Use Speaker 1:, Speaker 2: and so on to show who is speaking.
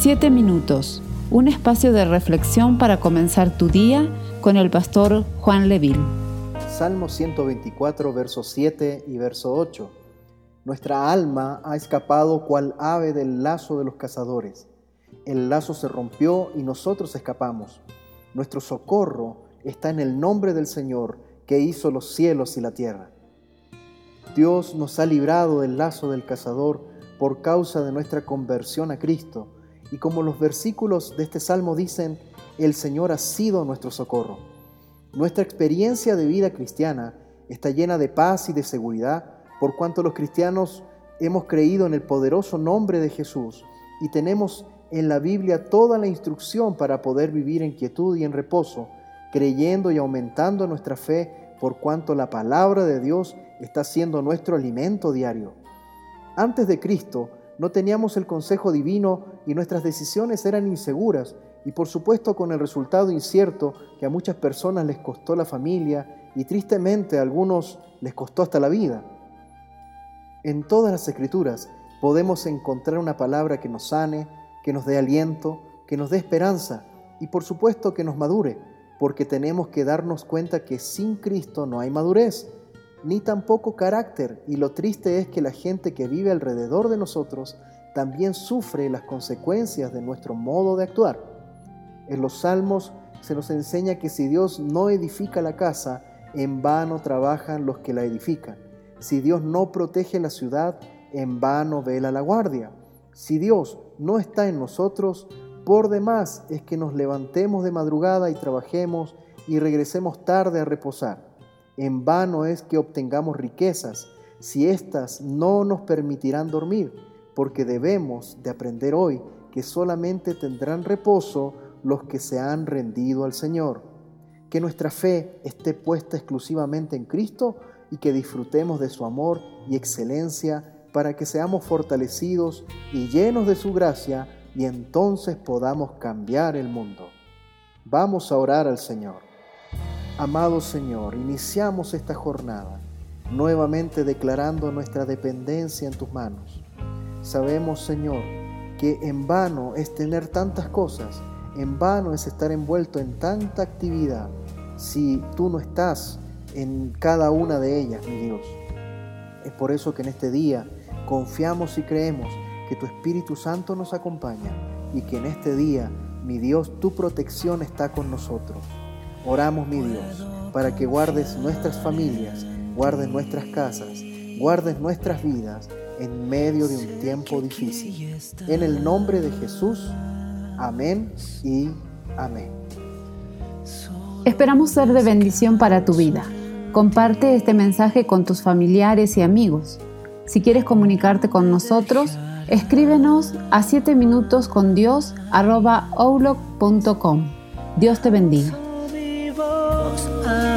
Speaker 1: Siete minutos, un espacio de reflexión para comenzar tu día con el pastor Juan Leville.
Speaker 2: Salmo 124, verso 7 y verso 8. Nuestra alma ha escapado cual ave del lazo de los cazadores. El lazo se rompió y nosotros escapamos. Nuestro socorro está en el nombre del Señor que hizo los cielos y la tierra. Dios nos ha librado del lazo del cazador por causa de nuestra conversión a Cristo y como los versículos de este salmo dicen, el Señor ha sido nuestro socorro. Nuestra experiencia de vida cristiana está llena de paz y de seguridad por cuanto los cristianos hemos creído en el poderoso nombre de Jesús y tenemos en la Biblia toda la instrucción para poder vivir en quietud y en reposo, creyendo y aumentando nuestra fe por cuanto la palabra de Dios está siendo nuestro alimento diario. Antes de Cristo, no teníamos el consejo divino y nuestras decisiones eran inseguras y por supuesto con el resultado incierto que a muchas personas les costó la familia y tristemente a algunos les costó hasta la vida. En todas las escrituras podemos encontrar una palabra que nos sane, que nos dé aliento, que nos dé esperanza y por supuesto que nos madure, porque tenemos que darnos cuenta que sin Cristo no hay madurez ni tampoco carácter, y lo triste es que la gente que vive alrededor de nosotros también sufre las consecuencias de nuestro modo de actuar. En los salmos se nos enseña que si Dios no edifica la casa, en vano trabajan los que la edifican. Si Dios no protege la ciudad, en vano vela la guardia. Si Dios no está en nosotros, por demás es que nos levantemos de madrugada y trabajemos y regresemos tarde a reposar. En vano es que obtengamos riquezas si éstas no nos permitirán dormir, porque debemos de aprender hoy que solamente tendrán reposo los que se han rendido al Señor. Que nuestra fe esté puesta exclusivamente en Cristo y que disfrutemos de su amor y excelencia para que seamos fortalecidos y llenos de su gracia y entonces podamos cambiar el mundo. Vamos a orar al Señor. Amado Señor, iniciamos esta jornada nuevamente declarando nuestra dependencia en tus manos. Sabemos, Señor, que en vano es tener tantas cosas, en vano es estar envuelto en tanta actividad si tú no estás en cada una de ellas, mi Dios. Es por eso que en este día confiamos y creemos que tu Espíritu Santo nos acompaña y que en este día, mi Dios, tu protección está con nosotros. Oramos, mi Dios, para que guardes nuestras familias, guardes nuestras casas, guardes nuestras vidas en medio de un tiempo difícil. En el nombre de Jesús, amén y amén.
Speaker 1: Esperamos ser de bendición para tu vida. Comparte este mensaje con tus familiares y amigos. Si quieres comunicarte con nosotros, escríbenos a 7 minutos con Dios Dios te bendiga. close.